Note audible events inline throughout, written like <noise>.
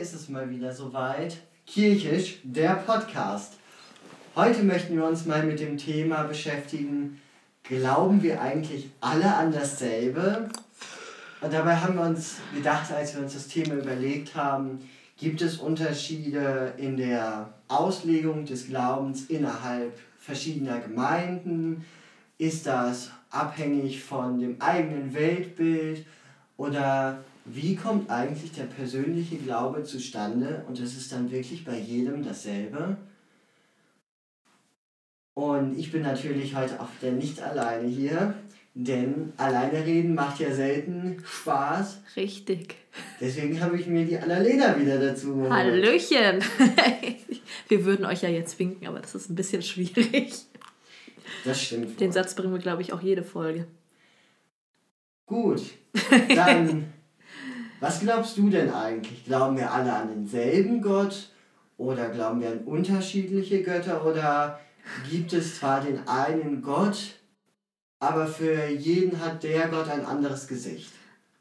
ist es mal wieder soweit. Kirchisch, der Podcast. Heute möchten wir uns mal mit dem Thema beschäftigen, glauben wir eigentlich alle an dasselbe? Und dabei haben wir uns gedacht, als wir uns das Thema überlegt haben, gibt es Unterschiede in der Auslegung des Glaubens innerhalb verschiedener Gemeinden? Ist das abhängig von dem eigenen Weltbild? Oder wie kommt eigentlich der persönliche Glaube zustande? Und es ist dann wirklich bei jedem dasselbe? Und ich bin natürlich heute auch wieder nicht alleine hier, denn alleine reden macht ja selten Spaß. Richtig. Deswegen habe ich mir die Annalena wieder dazu geholt. Hallöchen! <laughs> wir würden euch ja jetzt winken, aber das ist ein bisschen schwierig. Das stimmt. Wohl. Den Satz bringen wir, glaube ich, auch jede Folge. Gut, dann, <laughs> was glaubst du denn eigentlich? Glauben wir alle an denselben Gott oder glauben wir an unterschiedliche Götter oder gibt es zwar den einen Gott, aber für jeden hat der Gott ein anderes Gesicht.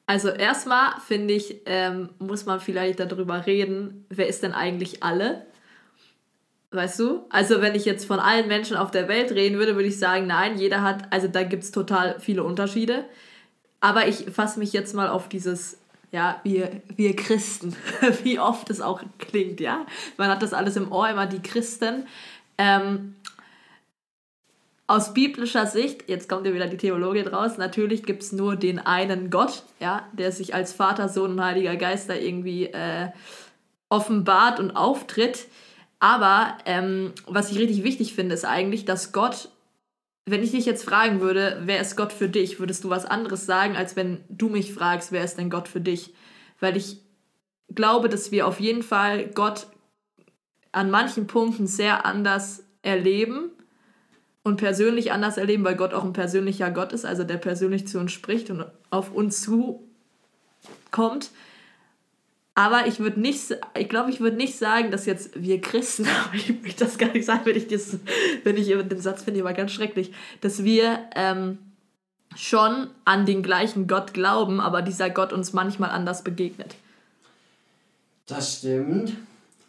Also erstmal finde ich, ähm, muss man vielleicht darüber reden, wer ist denn eigentlich alle? Weißt du? Also wenn ich jetzt von allen Menschen auf der Welt reden würde, würde ich sagen, nein, jeder hat, also da gibt es total viele Unterschiede. Aber ich fasse mich jetzt mal auf dieses, ja, wir, wir Christen, <laughs> wie oft es auch klingt, ja. Man hat das alles im Ohr, immer die Christen. Ähm, aus biblischer Sicht, jetzt kommt ja wieder die Theologie draus, natürlich gibt es nur den einen Gott, ja, der sich als Vater, Sohn und Heiliger Geist da irgendwie äh, offenbart und auftritt. Aber ähm, was ich richtig wichtig finde, ist eigentlich, dass Gott, wenn ich dich jetzt fragen würde, wer ist Gott für dich, würdest du was anderes sagen, als wenn du mich fragst, wer ist denn Gott für dich? Weil ich glaube, dass wir auf jeden Fall Gott an manchen Punkten sehr anders erleben und persönlich anders erleben, weil Gott auch ein persönlicher Gott ist, also der persönlich zu uns spricht und auf uns zukommt. Aber ich würde nicht, ich glaube, ich würde nicht sagen, dass jetzt wir Christen, <laughs> aber ich möchte das gar nicht sagen, wenn ich, das, wenn ich den Satz finde, immer ganz schrecklich, dass wir ähm, schon an den gleichen Gott glauben, aber dieser Gott uns manchmal anders begegnet. Das stimmt.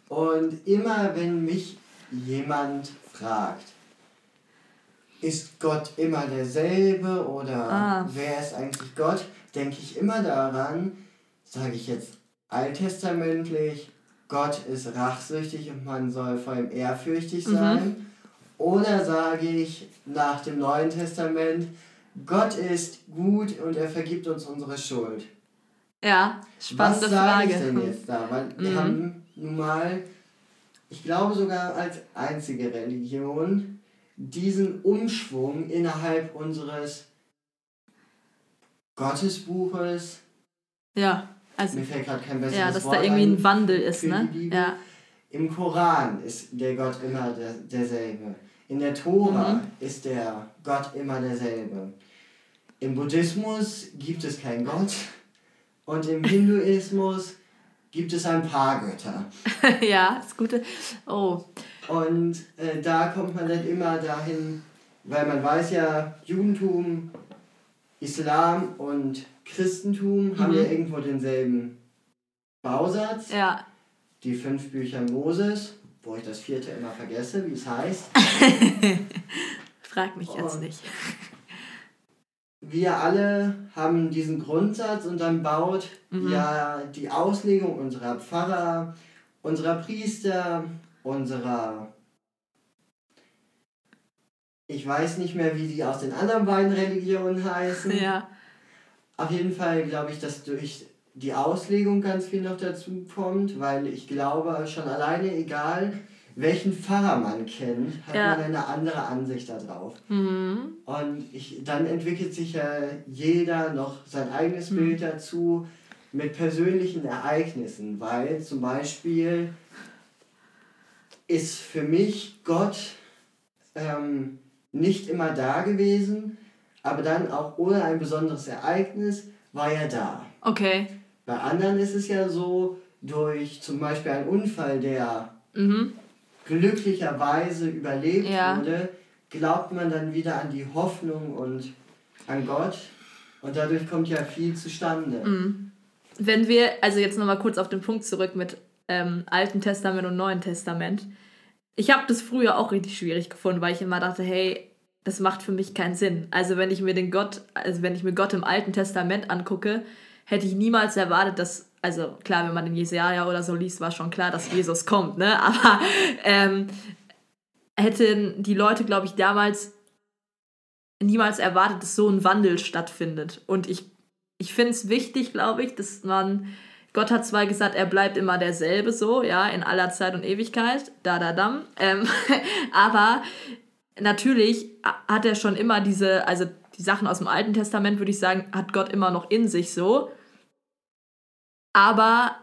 Und immer wenn mich jemand fragt, ist Gott immer derselbe oder ah. wer ist eigentlich Gott, denke ich immer daran, sage ich jetzt alttestamentlich, Gott ist rachsüchtig und man soll vor ihm ehrfürchtig mhm. sein. Mhm. Oder sage ich nach dem Neuen Testament, Gott ist gut und er vergibt uns unsere Schuld. Ja, spannende Was sage ich denn jetzt da? Weil mhm. wir haben nun mal, ich glaube sogar als einzige Religion, diesen Umschwung innerhalb unseres Gottesbuches. Ja, also. Mir fällt gerade kein besseres Ja, dass Wort da irgendwie ein Wandel ist, ne? Ja. Im Koran ist der Gott immer der, derselbe. In der Tora mhm. ist der Gott immer derselbe. Im Buddhismus gibt es keinen Gott und im Hinduismus gibt es ein paar Götter. <laughs> ja, das Gute. Oh. Und äh, da kommt man dann immer dahin, weil man weiß ja, Judentum, Islam und Christentum mhm. haben ja irgendwo denselben Bausatz. Ja. Die fünf Bücher Moses, wo ich das vierte immer vergesse, wie es heißt. <laughs> Frag mich jetzt und nicht. Wir alle haben diesen Grundsatz und dann baut mhm. ja die Auslegung unserer Pfarrer, unserer Priester, unserer ich weiß nicht mehr, wie die aus den anderen beiden Religionen heißen. Ja. Auf jeden Fall glaube ich, dass durch die Auslegung ganz viel noch dazu kommt, weil ich glaube, schon alleine, egal welchen Pfarrer man kennt, hat ja. man eine andere Ansicht darauf. Mhm. Und ich, dann entwickelt sich ja jeder noch sein eigenes mhm. Bild dazu mit persönlichen Ereignissen, weil zum Beispiel ist für mich Gott ähm, nicht immer da gewesen, aber dann auch ohne ein besonderes Ereignis war er da. Okay. Bei anderen ist es ja so, durch zum Beispiel einen Unfall, der mhm. glücklicherweise überlebt ja. wurde, glaubt man dann wieder an die Hoffnung und an Gott und dadurch kommt ja viel zustande. Mhm. Wenn wir, also jetzt nochmal kurz auf den Punkt zurück mit ähm, Alten Testament und Neuen Testament. Ich habe das früher auch richtig schwierig gefunden, weil ich immer dachte, hey, das macht für mich keinen Sinn. Also wenn ich mir den Gott, also wenn ich mir Gott im Alten Testament angucke, hätte ich niemals erwartet, dass, also klar, wenn man den Jesaja oder so liest, war schon klar, dass Jesus kommt, ne? <laughs> Aber ähm, hätten die Leute, glaube ich, damals niemals erwartet, dass so ein Wandel stattfindet. Und ich, ich finde es wichtig, glaube ich, dass man, Gott hat zwar gesagt, er bleibt immer derselbe so, ja, in aller Zeit und Ewigkeit, da, da, dam, ähm, <laughs> aber natürlich hat er schon immer diese, also die Sachen aus dem Alten Testament, würde ich sagen, hat Gott immer noch in sich so. Aber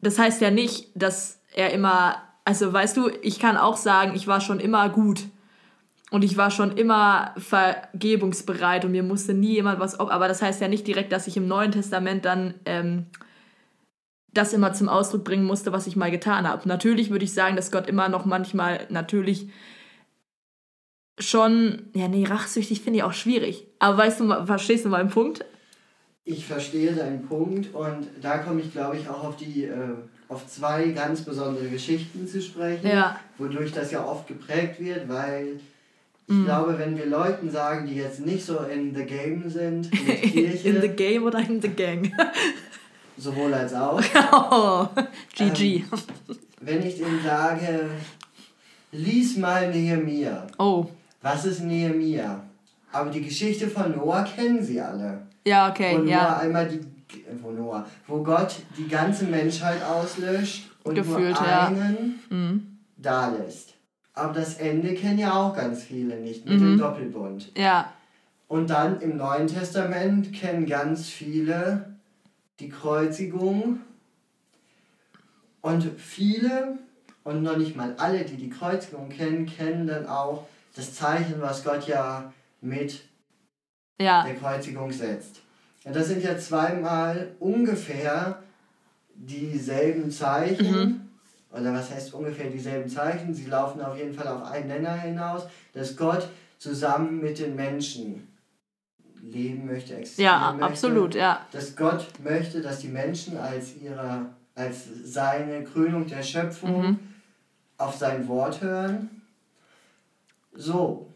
das heißt ja nicht, dass er immer, also weißt du, ich kann auch sagen, ich war schon immer gut. Und ich war schon immer vergebungsbereit und mir musste nie jemand was ob. Aber das heißt ja nicht direkt, dass ich im Neuen Testament dann ähm, das immer zum Ausdruck bringen musste, was ich mal getan habe. Natürlich würde ich sagen, dass Gott immer noch manchmal natürlich schon, ja, nee, rachsüchtig finde ich auch schwierig. Aber weißt du, verstehst du meinen Punkt? Ich verstehe deinen Punkt und da komme ich, glaube ich, auch auf die äh, auf zwei ganz besondere Geschichten zu sprechen, ja. wodurch das ja oft geprägt wird, weil ich mm. glaube, wenn wir Leuten sagen, die jetzt nicht so in the game sind, mit <laughs> Kirche. in the game oder in the gang? <laughs> sowohl als auch. <laughs> Oh, GG. Ähm, wenn ich denen sage, lies mal Nehemiah. Oh. Was ist Nehemiah? Aber die Geschichte von Noah kennen sie alle. Ja, okay, wo Noah ja. einmal die, wo Noah, wo Gott die ganze Menschheit auslöscht und Gefühlt, nur einen ja. mhm. da lässt. Aber das Ende kennen ja auch ganz viele nicht mit mhm. dem Doppelbund. Ja. Und dann im Neuen Testament kennen ganz viele die Kreuzigung. Und viele, und noch nicht mal alle, die die Kreuzigung kennen, kennen dann auch das Zeichen, was Gott ja mit ja. der Kreuzigung setzt. Und das sind ja zweimal ungefähr dieselben Zeichen. Mhm oder was heißt ungefähr dieselben Zeichen, sie laufen auf jeden Fall auf einen Nenner hinaus, dass Gott zusammen mit den Menschen leben möchte, existieren ja, möchte. Ja, absolut, ja. Dass Gott möchte, dass die Menschen als ihre, als seine Krönung der Schöpfung mhm. auf sein Wort hören. So,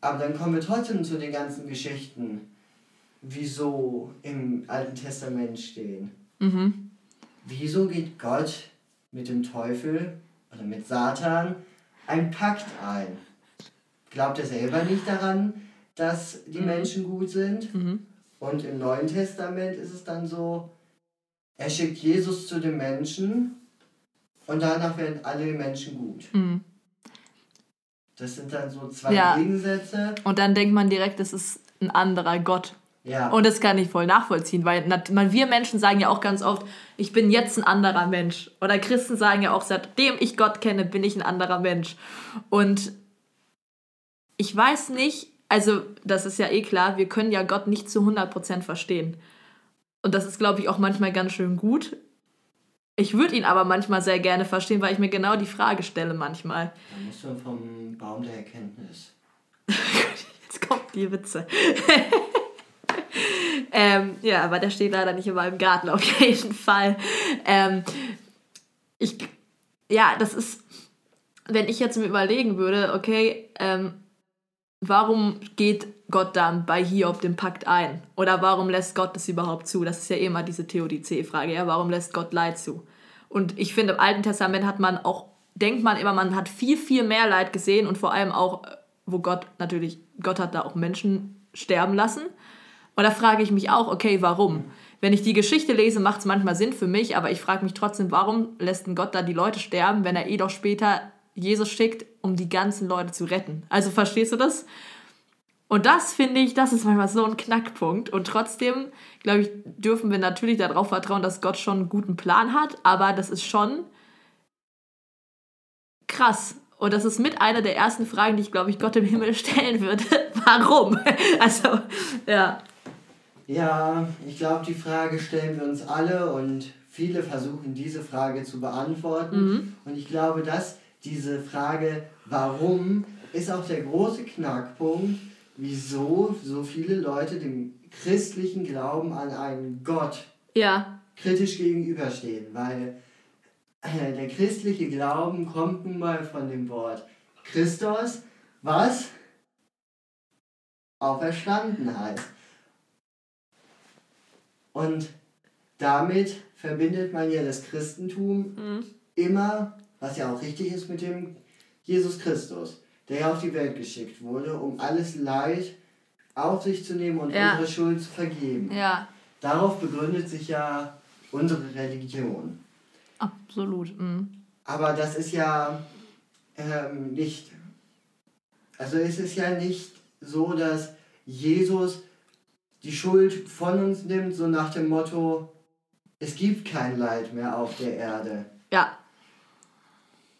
aber dann kommen wir trotzdem zu den ganzen Geschichten, wieso im Alten Testament stehen. Mhm. Wieso geht Gott mit dem Teufel oder mit Satan einen Pakt ein. Glaubt er selber nicht daran, dass die mhm. Menschen gut sind? Mhm. Und im Neuen Testament ist es dann so, er schickt Jesus zu den Menschen und danach werden alle Menschen gut. Mhm. Das sind dann so zwei ja. Gegensätze. Und dann denkt man direkt, das ist ein anderer Gott. Ja. Und das kann ich voll nachvollziehen, weil wir Menschen sagen ja auch ganz oft, ich bin jetzt ein anderer Mensch. Oder Christen sagen ja auch, seitdem ich Gott kenne, bin ich ein anderer Mensch. Und ich weiß nicht, also das ist ja eh klar, wir können ja Gott nicht zu 100% verstehen. Und das ist, glaube ich, auch manchmal ganz schön gut. Ich würde ihn aber manchmal sehr gerne verstehen, weil ich mir genau die Frage stelle manchmal. Da musst du vom Baum der Erkenntnis. <laughs> Jetzt kommt die Witze. <laughs> ähm, ja, aber der steht leider nicht in meinem Garten, auf jeden Fall. Ähm, ich, ja, das ist, wenn ich jetzt mir überlegen würde, okay, ähm, warum geht Gott dann bei Hiob den Pakt ein? Oder warum lässt Gott das überhaupt zu? Das ist ja immer diese Theodizee-Frage, ja, warum lässt Gott Leid zu? Und ich finde, im Alten Testament hat man auch, denkt man immer, man hat viel, viel mehr Leid gesehen und vor allem auch, wo Gott natürlich, Gott hat da auch Menschen sterben lassen. Und da frage ich mich auch, okay, warum? Wenn ich die Geschichte lese, macht es manchmal Sinn für mich, aber ich frage mich trotzdem, warum lässt ein Gott da die Leute sterben, wenn er eh doch später Jesus schickt, um die ganzen Leute zu retten? Also verstehst du das? Und das finde ich, das ist manchmal so ein Knackpunkt. Und trotzdem, glaube ich, dürfen wir natürlich darauf vertrauen, dass Gott schon einen guten Plan hat, aber das ist schon krass. Und das ist mit einer der ersten Fragen, die ich, glaube ich, Gott im Himmel stellen würde. <laughs> Warum? <laughs> Also, ja. Ja, ich glaube, die Frage stellen wir uns alle und viele versuchen diese Frage zu beantworten. Mhm. Und ich glaube, dass diese Frage, warum, ist auch der große Knackpunkt, wieso so viele Leute dem christlichen Glauben an einen Gott Ja, kritisch gegenüberstehen, weil der christliche Glauben kommt nun mal von dem Wort Christos, was auferstanden heißt. Und damit verbindet man ja das Christentum mhm. immer, was ja auch richtig ist, mit dem Jesus Christus, der ja auf die Welt geschickt wurde, um alles Leid auf sich zu nehmen und Ja. unsere Schuld zu vergeben. ja, Darauf begründet sich ja unsere Religion. Absolut. Mhm. Aber das ist ja ähm, nicht, also es ist ja nicht so, dass Jesus die Schuld von uns nimmt, so nach dem Motto, es gibt kein Leid mehr auf der Erde. Ja,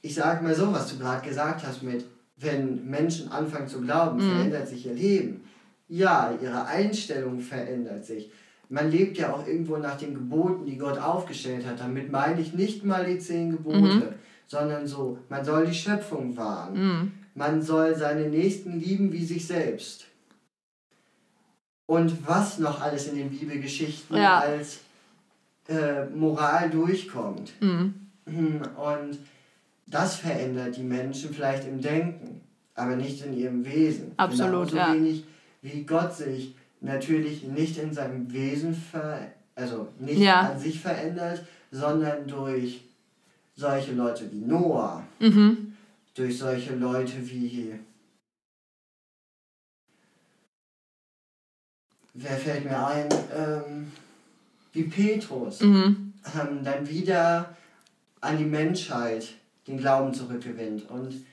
Ich sag mal so, was du gerade gesagt hast mit, wenn Menschen anfangen zu glauben, Mhm. verändert sich ihr Leben. Ja, ihre Einstellung verändert sich. Man lebt ja auch irgendwo nach den Geboten, die Gott aufgestellt hat. Damit meine ich nicht mal die zehn Gebote, Mhm. sondern so, man soll die Schöpfung wahren. mhm. Man soll seine Nächsten lieben wie sich selbst. Und was noch alles in den Bibelgeschichten Ja. als äh, Moral durchkommt. Mhm. Hm, Und das verändert die Menschen vielleicht im Denken, aber nicht in ihrem Wesen. Absolut, Genauso ja. wenig wie Gott sich natürlich nicht in seinem Wesen ver also nicht Ja. an sich verändert, sondern durch solche Leute wie Noah, Mhm. durch solche Leute wie wer fällt mir ein, ähm, wie Petrus Mhm. ähm, dann wieder an die Menschheit den Glauben zurückgewinnt. Und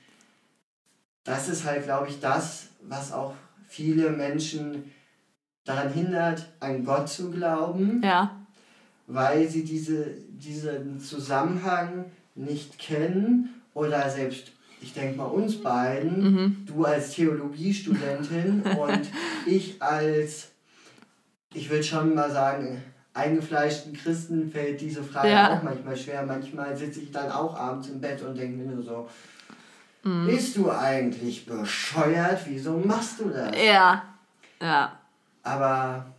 das ist halt, glaube ich, das, was auch viele Menschen daran hindert, an Gott zu glauben, Ja, weil sie diese, diesen Zusammenhang nicht kennen oder selbst, ich denke mal, uns beiden, mhm. du als Theologiestudentin <laughs> und ich als, ich würde schon mal sagen, eingefleischten Christen fällt diese Frage Ja. auch manchmal schwer. Manchmal sitze ich dann auch abends im Bett und denke mir nur so, Mhm. bist du eigentlich bescheuert? Wieso machst du das? ja, ja, Aber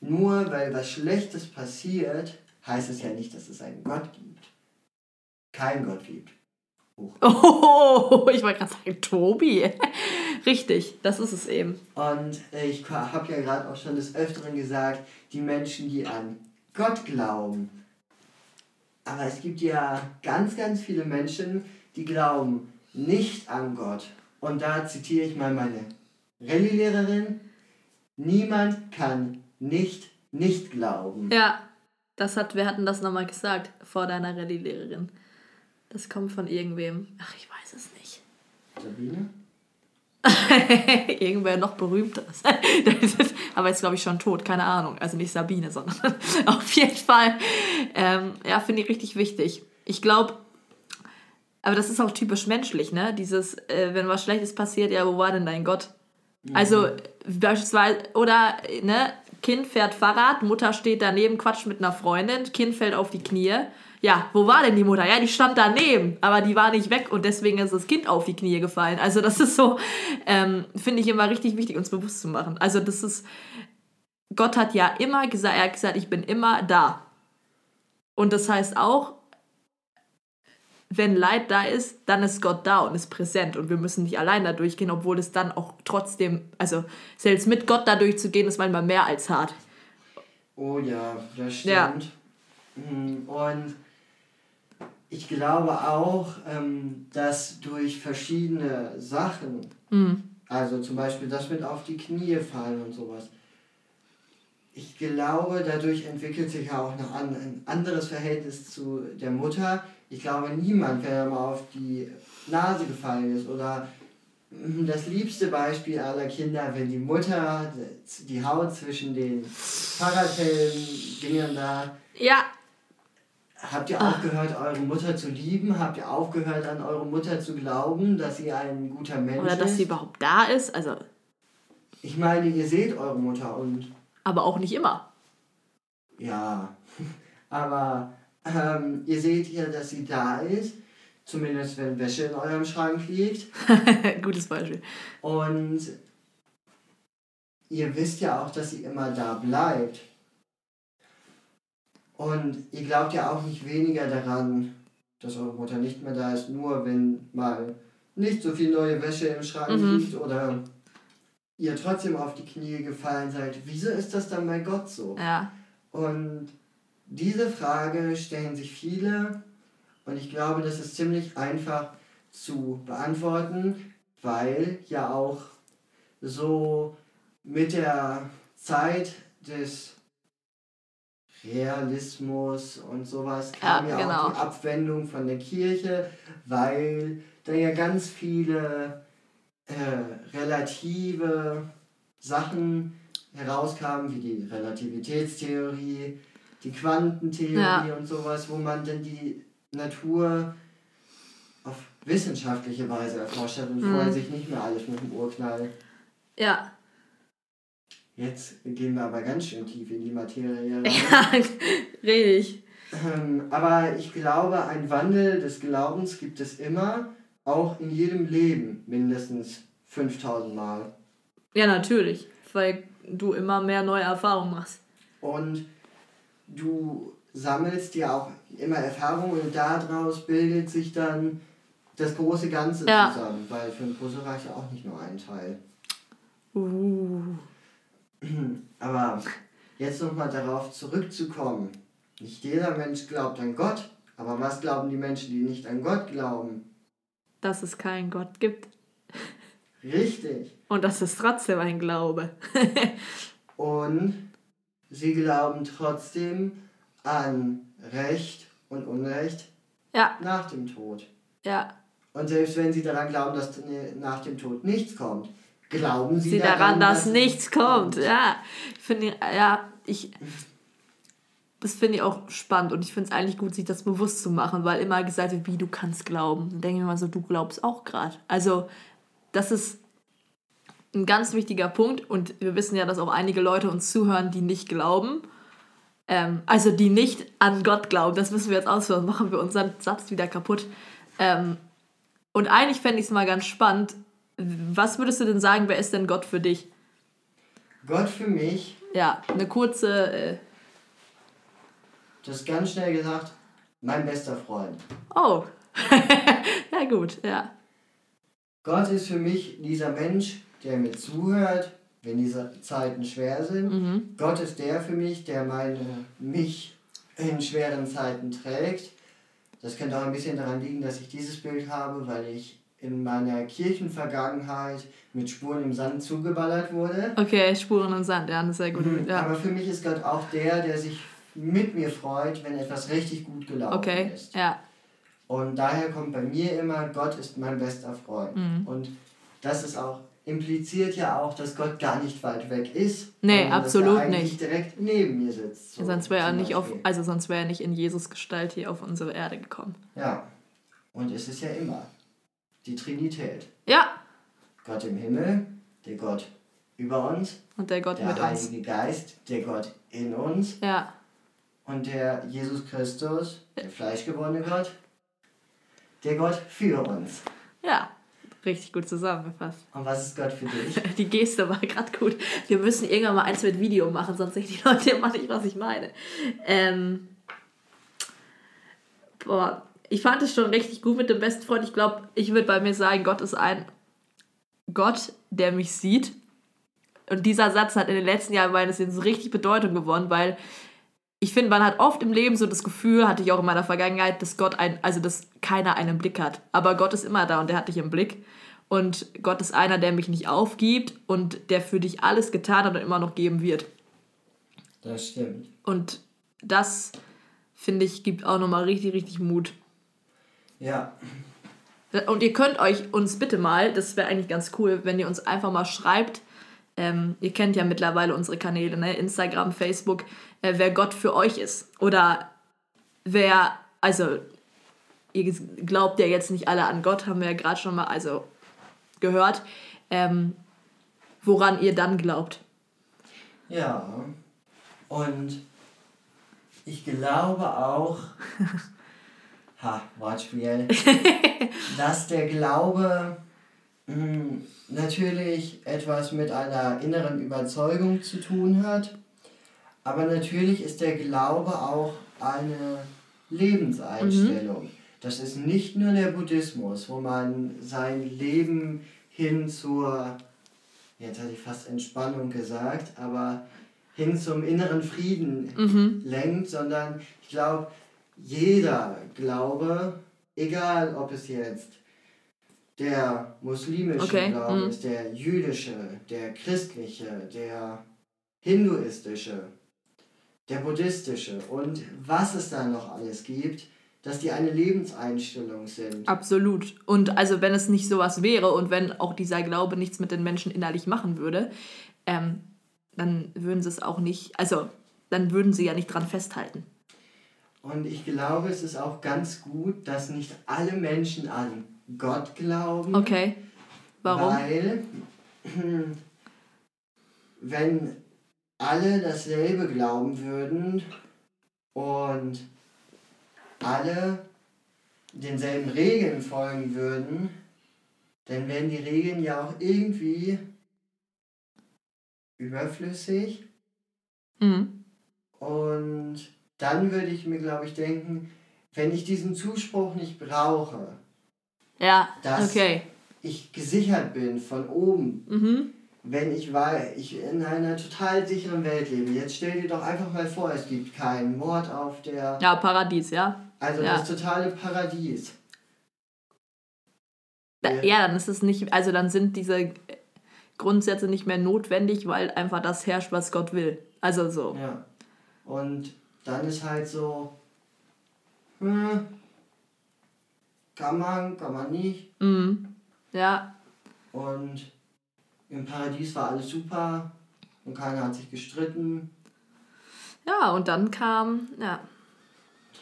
nur weil was Schlechtes passiert, heißt es ja nicht, dass es einen Gott gibt. Kein Gott gibt. <laughs> Oh, ich wollte gerade sagen, Tobi. <laughs> Richtig, das ist es eben. Und ich habe ja gerade auch schon des Öfteren gesagt, die Menschen, die an Gott glauben. Aber es gibt ja ganz, ganz viele Menschen, die glauben nicht an Gott. Und da zitiere ich mal meine Rallye-Lehrerin. Niemand kann nicht nicht glauben. Ja, das hat, wir hatten das nochmal gesagt vor deiner Rallye-Lehrerin. Das kommt von irgendwem. Ach, ich weiß es nicht. Sabine? <laughs> Irgendwer noch berühmteres. <laughs> Aber ist, glaube ich, schon tot, keine Ahnung. Also nicht Sabine, sondern <laughs> auf jeden Fall. Ähm, ja, finde ich richtig wichtig. Ich glaube, aber das ist auch typisch menschlich, ne? Dieses, äh, wenn was Schlechtes passiert, ja, wo war denn dein Gott? Also beispielsweise, oder, ne, Kind fährt Fahrrad, Mutter steht daneben, quatscht mit einer Freundin, Kind fällt auf die Knie. Ja, wo war denn die Mutter? Ja, die stand daneben, aber die war nicht weg und deswegen ist das Kind auf die Knie gefallen. Also das ist so, ähm, finde ich immer richtig wichtig, uns bewusst zu machen. Also das ist, Gott hat ja immer gesagt, er hat gesagt, ich bin immer da. Und das heißt auch, wenn Leid da ist, dann ist Gott da und ist präsent und wir müssen nicht allein da durchgehen, obwohl es dann auch trotzdem, also selbst mit Gott da durchzugehen, ist manchmal mehr als hart. Oh ja, das stimmt. Ja. Mm, Und ich glaube auch, ähm, dass durch verschiedene Sachen, Mhm. also zum Beispiel das mit auf die Knie fallen und sowas, ich glaube, dadurch entwickelt sich ja auch noch ein anderes Verhältnis zu der Mutter. Ich glaube, niemand, wenn er mal auf die Nase gefallen ist oder das liebste Beispiel aller Kinder, wenn die Mutter die Haut zwischen den Fahrradhelm-Dingern da Ja, Habt ihr aufgehört, eure Mutter zu lieben? Habt ihr aufgehört, an eure Mutter zu glauben, dass sie ein guter Mensch oder dass ist? sie überhaupt da ist, also, ich meine, ihr seht eure Mutter und aber auch nicht immer. ja, <laughs> aber ähm, ihr seht ja, dass sie da ist. Zumindest wenn Wäsche in eurem Schrank liegt. <laughs> Gutes Beispiel. Und ihr wisst ja auch, dass sie immer da bleibt. Und ihr glaubt ja auch nicht weniger daran, dass eure Mutter nicht mehr da ist, nur wenn mal nicht so viel neue Wäsche im Schrank Mhm. liegt oder ihr trotzdem auf die Knie gefallen seid. Wieso ist das dann bei Gott so? Ja. Und diese Frage stellen sich viele und ich glaube, das ist ziemlich einfach zu beantworten, weil ja auch so mit der Zeit des Realismus und sowas kam Ja, ja, genau. auch die Abwendung von der Kirche, weil da ja ganz viele äh, relative Sachen herauskamen, wie die Relativitätstheorie, die Quantentheorie Ja. und sowas, wo man dann die Natur auf wissenschaftliche Weise erforscht hat und Mhm. vorher sich nicht mehr alles mit dem Urknall. Ja. Jetzt gehen wir aber ganz schön tief in die Materie. <laughs> Ja, richtig. Ähm, aber ich glaube, ein Wandel des Glaubens gibt es immer, auch in jedem Leben mindestens 5000 Mal. Ja, natürlich. Weil du immer mehr neue Erfahrungen machst. Und du sammelst ja auch immer Erfahrungen und daraus bildet sich dann das große Ganze Ja. zusammen, weil für einen Puzzle reicht ja auch nicht nur ein Teil. Uh. Aber jetzt nochmal darauf zurückzukommen. Nicht jeder Mensch glaubt an Gott, aber was glauben die Menschen, die nicht an Gott glauben? Dass es keinen Gott gibt. Richtig. Und das ist trotzdem ein Glaube. <laughs> Und sie glauben trotzdem an Recht und Unrecht Ja, nach dem Tod. ja. Und selbst wenn sie daran glauben, dass nach dem Tod nichts kommt, glauben sie, Sie daran, dass nichts kommt. Ja. Ich finde, ja, ich. Das finde ich auch spannend und ich finde es eigentlich gut, sich das bewusst zu machen, weil immer gesagt wird, wie du kannst glauben. Dann denke ich mir mal so, du glaubst auch gerade. Also, das ist ein ganz wichtiger Punkt und wir wissen ja, dass auch einige Leute uns zuhören, die nicht glauben. Ähm, also, die nicht an Gott glauben. Das müssen wir jetzt ausführen, machen wir unseren Satz wieder kaputt. Ähm, und eigentlich fände ich es mal ganz spannend. Was würdest du denn sagen, wer ist denn Gott für dich? Gott für mich, Ja, eine kurze. Äh, das ganz schnell gesagt, mein bester Freund. oh. <laughs> ja, gut, ja. Gott ist für mich dieser Mensch, der mir zuhört, wenn diese Zeiten schwer sind. Mhm. Gott ist der für mich, der meine, mich in schweren Zeiten trägt. Das könnte auch ein bisschen daran liegen, dass ich dieses Bild habe, weil ich in meiner Kirchenvergangenheit mit Spuren im Sand zugeballert wurde. Okay, Spuren im Sand, ja, das ist sehr gut. Mhm. Ja. Aber für mich ist Gott auch der, der sich mit mir freut, wenn etwas richtig gut gelaufen Okay, ist. ja. Und daher kommt bei mir immer, Gott ist mein bester Freund. Mhm. Und das ist auch, impliziert ja auch, dass Gott gar nicht weit weg ist. Nee, sondern absolut er nicht. direkt neben mir sitzt. so sonst wäre er nicht auf, also sonst wäre er nicht in Jesus Gestalt hier auf unsere Erde gekommen. Ja. Und es ist ja immer die Trinität. Ja, Gott im Himmel, der Gott über uns, und der Gott der mit uns. Heilige Geist, der Gott in uns Ja, und der Jesus Christus, der fleischgewordene Gott, der Gott für uns. ja. Richtig gut zusammengefasst. Und was ist Gott für dich? <laughs> Die Geste war gerade gut. Wir müssen irgendwann mal eins mit Video machen, sonst sehen die Leute immer nicht, was ich meine. Ähm, boah, ich fand es schon richtig gut mit dem besten Freund. Ich glaube, ich würde bei mir sagen, Gott ist ein Gott, der mich sieht. Und dieser Satz hat in den letzten Jahren meines Lebens richtig Bedeutung gewonnen, weil ich finde, man hat oft im Leben so das Gefühl, hatte ich auch in meiner Vergangenheit, dass Gott ein, also dass keiner einen Blick hat. Aber Gott ist immer da und der hat dich im Blick. Und Gott ist einer, der mich nicht aufgibt und der für dich alles getan hat und immer noch geben wird. Das stimmt. Und das, finde ich, gibt auch nochmal richtig, richtig Mut. Ja, Und ihr könnt euch uns bitte mal, das wäre eigentlich ganz cool, wenn ihr uns einfach mal schreibt, ähm, ihr kennt ja mittlerweile unsere Kanäle, ne? Instagram, Facebook, äh, wer Gott für euch ist. Oder wer, also, ihr glaubt ja jetzt nicht alle an Gott, haben wir ja gerade schon mal also gehört, ähm, woran ihr dann glaubt. Ja, und ich glaube auch, <laughs> ha, Wortspiel, <laughs> dass der Glaube natürlich etwas mit einer inneren Überzeugung zu tun hat, aber natürlich ist der Glaube auch eine Lebenseinstellung. Mhm. Das ist nicht nur der Buddhismus, wo man sein Leben hin zur, jetzt hatte ich fast Entspannung gesagt, aber hin zum inneren Frieden mhm. lenkt, sondern ich glaube, jeder Glaube, egal ob es jetzt der muslimische okay. Glaube mhm. ist, der jüdische, der christliche, der hinduistische, der buddhistische und was es da noch alles gibt, dass die eine Lebenseinstellung sind. Absolut. Und also wenn es nicht sowas wäre und wenn auch dieser Glaube nichts mit den Menschen innerlich machen würde, ähm, dann würden sie es auch nicht, also dann würden sie ja nicht dran festhalten. Und ich glaube, es ist auch ganz gut, dass nicht alle Menschen an Gott glauben. Okay. Warum? Weil, <clears throat> wenn alle dasselbe glauben würden und alle denselben Regeln folgen würden, dann wären die Regeln ja auch irgendwie überflüssig. Mhm. Und dann würde ich mir, glaube ich, denken, wenn ich diesen Zuspruch nicht brauche, ja, dass okay. ich gesichert bin von oben, mhm. wenn ich weil ich in einer total sicheren Welt lebe. Jetzt stell dir doch einfach mal vor, es gibt keinen Mord auf der. Ja, Paradies, ja. Also ja. das totale Paradies. Da, ja, dann ist es nicht, also dann sind diese Grundsätze nicht mehr notwendig, weil einfach das herrscht, was Gott will. Also so. Ja. Und dann ist halt so, hm, kann man, kann man nicht. Mhm. Ja. Und im Paradies war alles super und keiner hat sich gestritten. Ja, und dann kam, ja.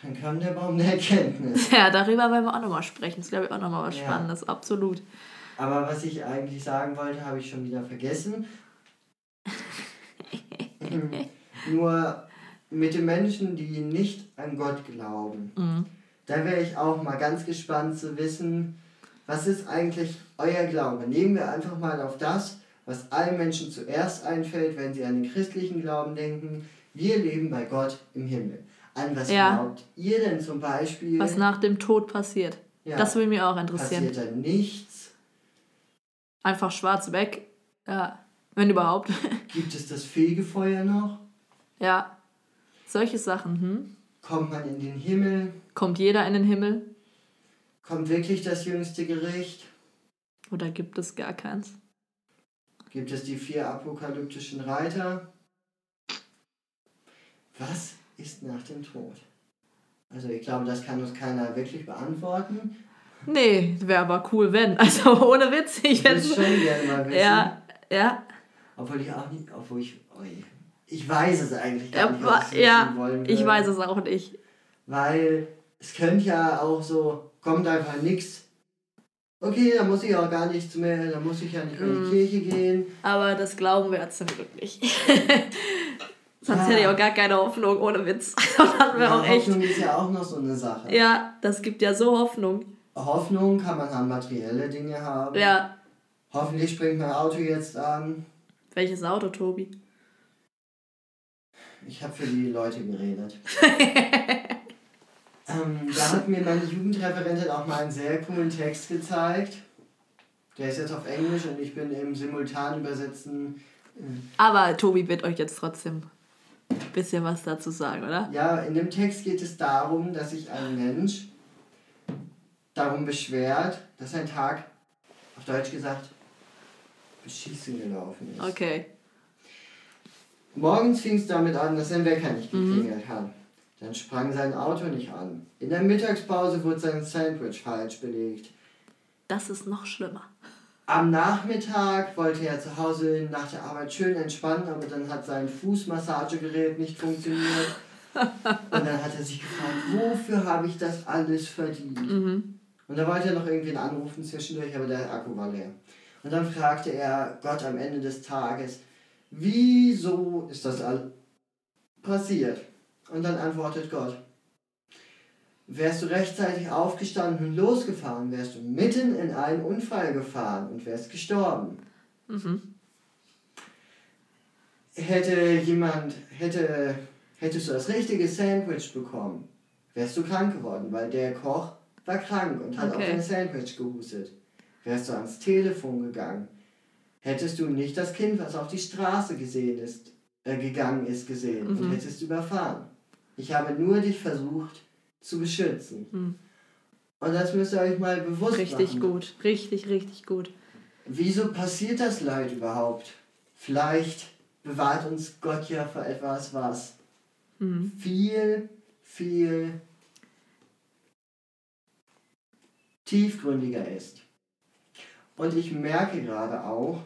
Dann kam der Baum der Erkenntnis. <laughs> Ja, darüber werden wir auch nochmal sprechen. Das ist, glaube ich, auch nochmal was ja. Spannendes, absolut. Aber was ich eigentlich sagen wollte, habe ich schon wieder vergessen. <laughs> Nur mit den Menschen, die nicht an Gott glauben, mhm. Da wäre ich auch mal ganz gespannt zu wissen, was ist eigentlich euer Glaube? Nehmen wir einfach mal auf das, was allen Menschen zuerst einfällt, wenn sie an den christlichen Glauben denken. Wir leben bei Gott im Himmel. An was ja. glaubt ihr denn zum Beispiel? Was nach dem Tod passiert. Ja. Das würde mich auch interessieren. Passiert da nichts? Einfach schwarz weg. Ja, wenn überhaupt. <laughs> Gibt es das Fegefeuer noch? Ja. Solche Sachen, hm? Kommt man in den Himmel? Kommt jeder in den Himmel? Kommt wirklich das jüngste Gericht? Oder gibt es gar keins? Gibt es die vier apokalyptischen Reiter? Was ist nach dem Tod? Also ich glaube, das kann uns keiner wirklich beantworten. Nee, wäre aber cool, wenn. <laughs> Also ohne Witz. Ich, würde schon gerne mal wissen. Ja, ja. Obwohl ich auch nicht, obwohl ich, oh ich weiß es eigentlich gar nicht, was ich ja, wollen würde. ich weiß es auch nicht. Weil es könnte ja auch so, kommt einfach nichts. Okay, dann muss ich auch gar nichts mehr, dann muss ich ja nicht mehr in die mm. Kirche gehen. Aber das glauben wir zum Glück nicht. <laughs> Sonst ja. hätte ich auch gar keine Hoffnung, ohne Witz. <laughs> Dann ja, auch echt. Hoffnung ist ja auch noch so eine Sache. Ja, das gibt ja so Hoffnung. Hoffnung kann man an materielle Dinge haben. Ja. Hoffentlich springt mein Auto jetzt an. Welches Auto, Tobi? Ich habe für die Leute geredet. <laughs> ähm, da hat mir meine Jugendreferentin auch mal einen sehr coolen Text gezeigt. Der ist jetzt auf Englisch und ich bin im simultan übersetzen. Äh, Aber Tobi wird euch jetzt trotzdem ein bisschen was dazu sagen, oder? Ja, in dem Text geht es darum, dass sich ein Mensch darum beschwert, dass ein Tag, auf Deutsch gesagt, beschissen gelaufen ist. Okay. Morgens fing es damit an, dass sein Wecker nicht geklingelt mhm. hat. Dann sprang sein Auto nicht an. In der Mittagspause wurde sein Sandwich falsch belegt. Das ist noch schlimmer. Am Nachmittag wollte er zu Hause nach der Arbeit schön entspannen, aber dann hat sein Fußmassagegerät nicht funktioniert. Und dann hat er sich gefragt, wofür habe ich das alles verdient? Mhm. Und da wollte er noch irgendwen anrufen zwischendurch, aber der Akku war leer. Und dann fragte er Gott am Ende des Tages, wieso ist das all passiert? Und dann antwortet Gott, wärst du rechtzeitig aufgestanden und losgefahren, wärst du mitten in einen Unfall gefahren und wärst gestorben. Mhm. Hätte jemand, hätte, hättest du das richtige Sandwich bekommen, wärst du krank geworden, weil der Koch war krank und hat Okay. auf dein Sandwich gehustet. Wärst du ans Telefon gegangen, hättest du nicht das Kind, was auf die Straße gesehen ist, äh, gegangen ist, gesehen und Mhm. hättest überfahren. Ich habe nur dich versucht zu beschützen. Mhm. Und das müsst ihr euch mal bewusst Richtig machen. gut. Richtig, richtig gut. Wieso passiert das Leid überhaupt? Vielleicht bewahrt uns Gott ja vor etwas, was Mhm. viel, viel tiefgründiger ist. Und ich merke gerade auch,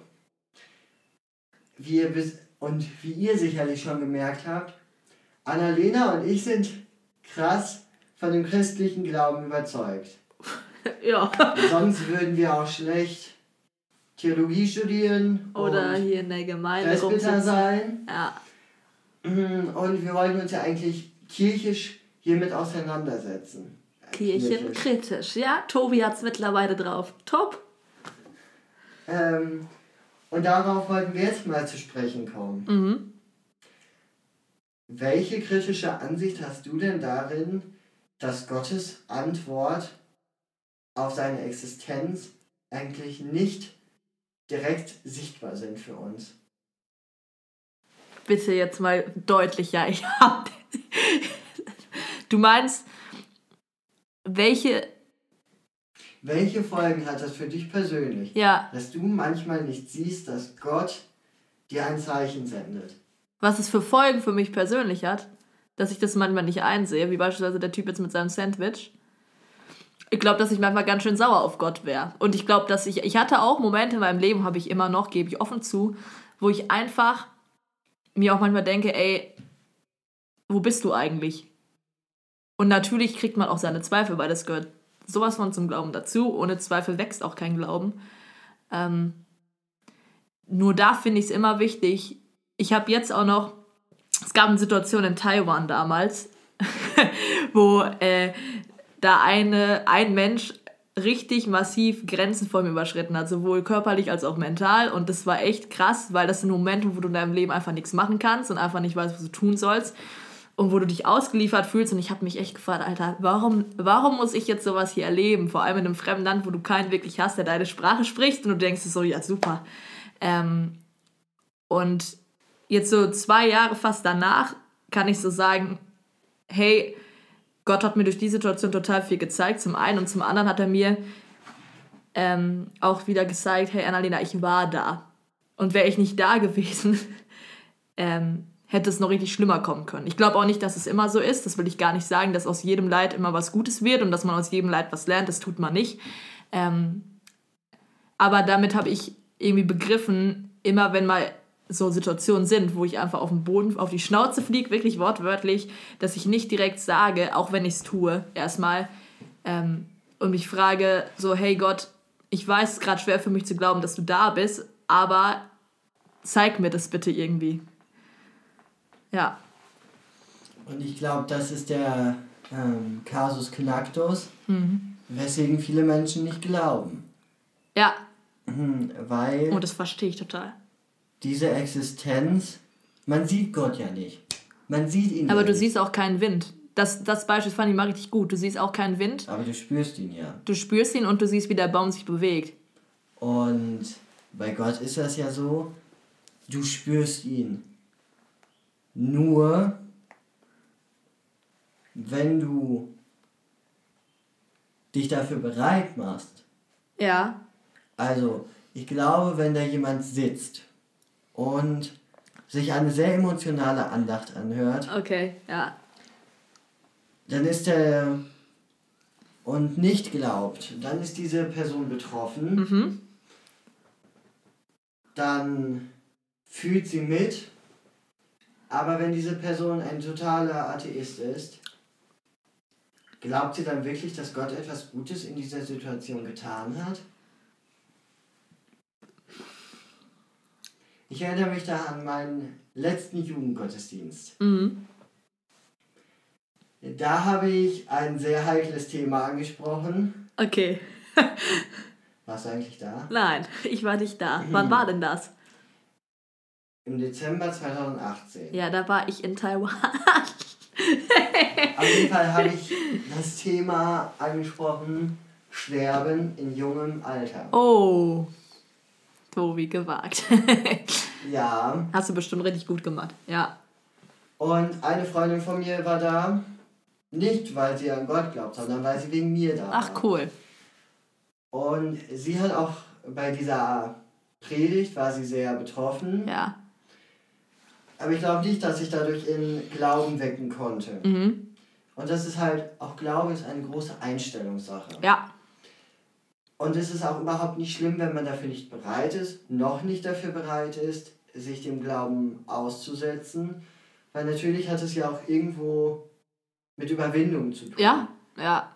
wie ihr bis und wie ihr sicherlich schon gemerkt habt, Annalena und ich sind krass von dem christlichen Glauben überzeugt. <laughs> Ja. Sonst würden wir auch schlecht Theologie studieren Oder und hier in der Gemeinde Presbyter sein. Ja. Mhm, Und wir wollten uns ja eigentlich kirchisch hiermit auseinandersetzen. Kirchenkritisch. Ja, Tobi hat's mittlerweile drauf. Top. Ähm, und darauf wollten wir jetzt mal zu sprechen kommen. Mhm. Welche kritische Ansicht hast du denn darin, dass Gottes Antwort auf seine Existenz eigentlich nicht direkt sichtbar sind für uns? Bitte jetzt mal deutlicher. Ich hab. <laughs> Du meinst, welche. Welche Folgen hat das für dich persönlich? Ja, Dass du manchmal nicht siehst, dass Gott dir ein Zeichen sendet. Was es für Folgen für mich persönlich hat, dass ich das manchmal nicht einsehe, wie beispielsweise der Typ jetzt mit seinem Sandwich. Ich glaube, dass ich manchmal ganz schön sauer auf Gott wäre. Und ich glaube, dass ich, ich hatte auch Momente in meinem Leben, habe ich immer noch, gebe ich offen zu, wo ich einfach mir auch manchmal denke, ey, wo bist du eigentlich? Und natürlich kriegt man auch seine Zweifel, weil das gehört sowas von zum Glauben dazu. Ohne Zweifel wächst auch kein Glauben. Ähm, nur da finde ich es immer wichtig. Ich habe jetzt auch noch, es gab eine Situation in Taiwan damals, <laughs> wo äh, da eine, ein Mensch richtig massiv Grenzen vor mir überschritten hat, sowohl körperlich als auch mental. Und das war echt krass, weil das sind Momente, wo du in deinem Leben einfach nichts machen kannst und einfach nicht weißt, was du tun sollst. Und wo du dich ausgeliefert fühlst. Und ich habe mich echt gefragt, Alter, warum, warum muss ich jetzt sowas hier erleben? Vor allem in einem fremden Land, wo du keinen wirklich hast, der deine Sprache spricht. Und du denkst so, ja, super. Ähm, und jetzt so zwei Jahre fast danach kann ich so sagen, hey, Gott hat mir durch die Situation total viel gezeigt, zum einen. Und zum anderen hat er mir ähm, auch wieder gezeigt, hey Annalena, ich war da. Und wäre ich nicht da gewesen, <laughs> ähm, hätte es noch richtig schlimmer kommen können. Ich glaube auch nicht, dass es immer so ist. Das will ich gar nicht sagen, dass aus jedem Leid immer was Gutes wird und dass man aus jedem Leid was lernt. Das tut man nicht. Ähm, aber damit habe ich irgendwie begriffen, immer wenn mal so Situationen sind, wo ich einfach auf den Boden, auf die Schnauze fliege, wirklich wortwörtlich, dass ich nicht direkt sage, auch wenn ich es tue, erstmal, ähm, und mich frage, so, hey Gott, ich weiß, es ist gerade schwer für mich zu glauben, dass du da bist, aber zeig mir das bitte irgendwie. Ja, Und ich glaube, das ist der ähm, Kasus Knacktus, Mhm. weswegen viele Menschen nicht glauben. ja, Mhm, Weil und das verstehe ich total. Diese Existenz, man sieht Gott ja nicht. Man sieht ihn Aber ja du nicht. siehst auch keinen Wind. Das, das Beispiel fand ich mal richtig gut. Du siehst auch keinen Wind, Aber du spürst ihn ja. du spürst ihn und du siehst, wie der Baum sich bewegt. Und bei Gott ist das ja so, du spürst ihn. Nur, wenn du dich dafür bereit machst. Ja, Also, ich glaube, wenn da jemand sitzt und sich eine sehr emotionale Andacht anhört, okay, ja. dann ist er und nicht glaubt, dann ist diese Person betroffen, Mhm. dann fühlt sie mit, aber wenn diese Person ein totaler Atheist ist, glaubt sie dann wirklich, dass Gott etwas Gutes in dieser Situation getan hat? Ich erinnere mich da an meinen letzten Jugendgottesdienst. Mhm. Da habe ich ein sehr heikles Thema angesprochen. Okay. <laughs> Warst du eigentlich da? Nein, ich war nicht da. <clears throat> Wann war denn das? Im Dezember 2018. Ja, da war ich in Taiwan. Auf jeden Fall habe ich <laughs> das Thema angesprochen, Sterben in jungem Alter. Oh. Tobi, gewagt. <laughs> Ja, Hast du bestimmt richtig gut gemacht. Ja. und eine Freundin von mir war da, nicht weil sie an Gott glaubt, sondern weil sie wegen mir da Ach, war. cool. Und sie hat auch bei dieser Predigt, war sie sehr betroffen. Ja. Aber ich glaube nicht, dass ich dadurch in Glauben wecken konnte. Mhm. Und das ist halt, auch Glaube ist eine große Einstellungssache. Ja. Und es ist auch überhaupt nicht schlimm, wenn man dafür nicht bereit ist, noch nicht dafür bereit ist, sich dem Glauben auszusetzen. Weil natürlich hat es ja auch irgendwo mit Überwindung zu tun. Ja. Ja.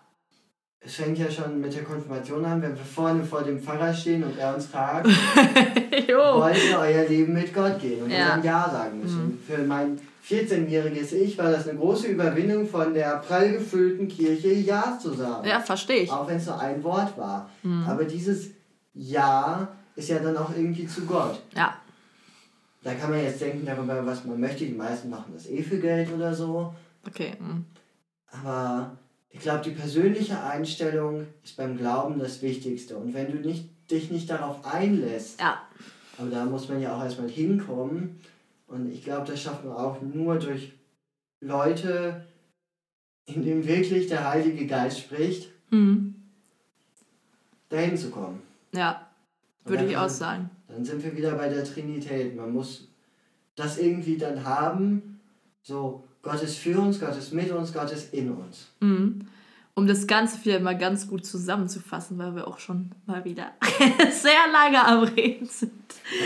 Es fängt ja schon mit der Konfirmation an, wenn wir vorne vor dem Pfarrer stehen und er uns fragt, <laughs> wollt ihr euer Leben mit Gott gehen? Und wir Ja. dann Ja sagen müssen. Für mein 14-jähriges Ich war das eine große Überwindung von der prall gefüllten Kirche Ja zu sagen. Ja, verstehe ich. Auch wenn es nur ein Wort war. Mhm. Aber dieses Ja ist ja dann auch irgendwie zu Gott. Ja. Da kann man jetzt denken darüber, was man möchte. Die meisten machen das eh für Geld oder so. Okay. mhm. Aber ich glaube, die persönliche Einstellung ist beim Glauben das Wichtigste. Und wenn du nicht, dich nicht darauf einlässt, Ja. aber da muss man ja auch erstmal hinkommen. Und ich glaube, das schafft man auch nur durch Leute, in denen wirklich der Heilige Geist spricht, Mhm. dahin zu kommen. Ja. Würde ich auch sagen. Dann sind wir wieder bei der Trinität. Man muss das irgendwie dann haben. So, Gott ist für uns, Gott ist mit uns, Gott ist in uns. Mhm. Um das Ganze vielleicht mal ganz gut zusammenzufassen, weil wir auch schon mal wieder <laughs> sehr lange am Reden sind.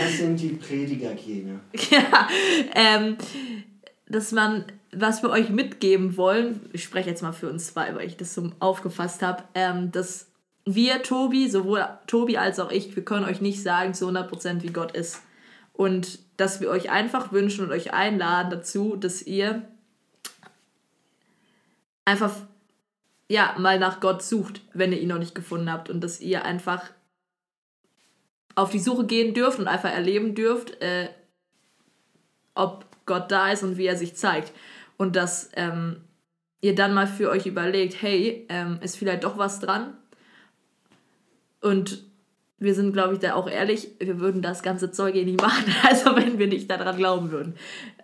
Das sind die Predigergene. <laughs> Ja, ähm, dass man, was wir euch mitgeben wollen, ich spreche jetzt mal für uns zwei, weil ich das so aufgefasst habe, ähm, dass wir, Tobi, sowohl Tobi als auch ich, wir können euch nicht sagen zu 100% wie Gott ist. Und dass wir euch einfach wünschen und euch einladen dazu, dass ihr einfach ja, mal nach Gott sucht, wenn ihr ihn noch nicht gefunden habt. Und dass ihr einfach auf die Suche gehen dürft und einfach erleben dürft, äh, ob Gott da ist und wie er sich zeigt. Und dass ähm, ihr dann mal für euch überlegt, hey, ähm, ist vielleicht doch was dran? Und wir sind, glaube ich, da auch ehrlich, wir würden das ganze Zeug eh nicht machen, <laughs> also wenn wir nicht daran glauben würden.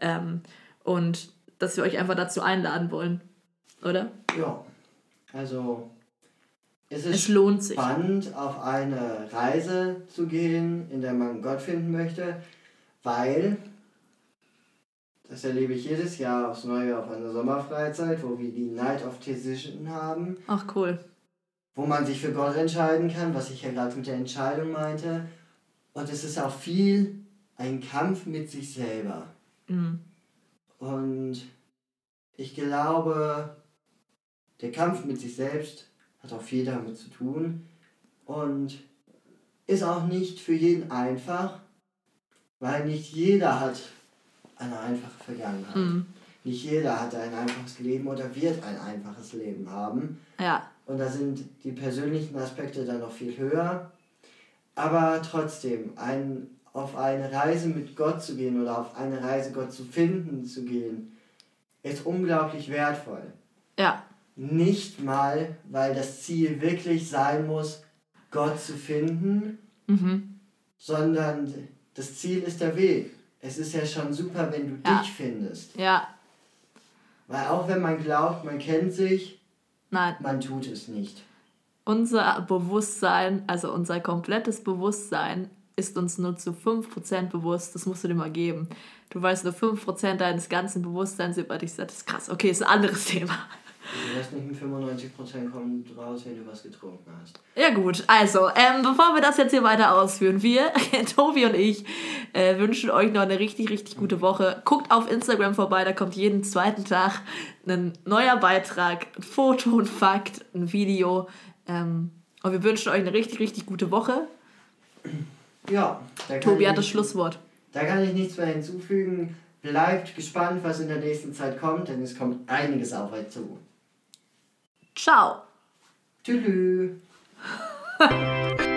Ähm, und dass wir euch einfach dazu einladen wollen, oder? Ja, also es ist Es lohnt sich. spannend, auf eine Reise zu gehen, in der man Gott finden möchte, weil, das erlebe ich jedes Jahr aufs Neue auf einer Sommerfreizeit, wo wir die Night of Decision haben, Ach, cool. wo man sich für Gott entscheiden kann, was ich ja gerade mit der Entscheidung meinte. Und es ist auch viel ein Kampf mit sich selber. Mhm. Und ich glaube, der Kampf mit sich selbst hat auch viel damit zu tun und ist auch nicht für jeden einfach, weil nicht jeder hat eine einfache Vergangenheit. Mhm. Nicht jeder hat ein einfaches Leben oder wird ein einfaches Leben haben. Ja, Und da sind die persönlichen Aspekte dann noch viel höher. Aber trotzdem, ein, auf eine Reise mit Gott zu gehen oder auf eine Reise Gott zu finden zu gehen, ist unglaublich wertvoll. ja, Nicht mal, weil das Ziel wirklich sein muss, Gott zu finden, mhm. sondern das Ziel ist der Weg. Es ist ja schon super, wenn du Ja. dich findest. ja, Weil auch wenn man glaubt, man kennt sich, nein. man tut es nicht. Unser Bewusstsein, also unser komplettes Bewusstsein, ist uns nur zu 5% bewusst. Das musst du dir mal geben. Du weißt nur 5% deines ganzen Bewusstseins über dich. Das ist krass. Okay, ist ein anderes <laughs> Thema. Du wirst nicht mit 95% kommen raus, wenn du was getrunken hast. Ja gut, also, ähm, bevor wir das jetzt hier weiter ausführen, wir, <laughs> Tobi und ich, äh, wünschen euch noch eine richtig, richtig gute Woche. Guckt auf Instagram vorbei, da kommt jeden zweiten Tag ein neuer Beitrag, ein Foto, ein Fakt, ein Video. Ähm, und wir wünschen euch eine richtig, richtig gute Woche. Ja, da kann Tobi hat das Schlusswort. Da kann ich nichts mehr hinzufügen. Bleibt gespannt, was in der nächsten Zeit kommt, denn es kommt einiges auf euch zu. Ciao. Tschüss. <laughs>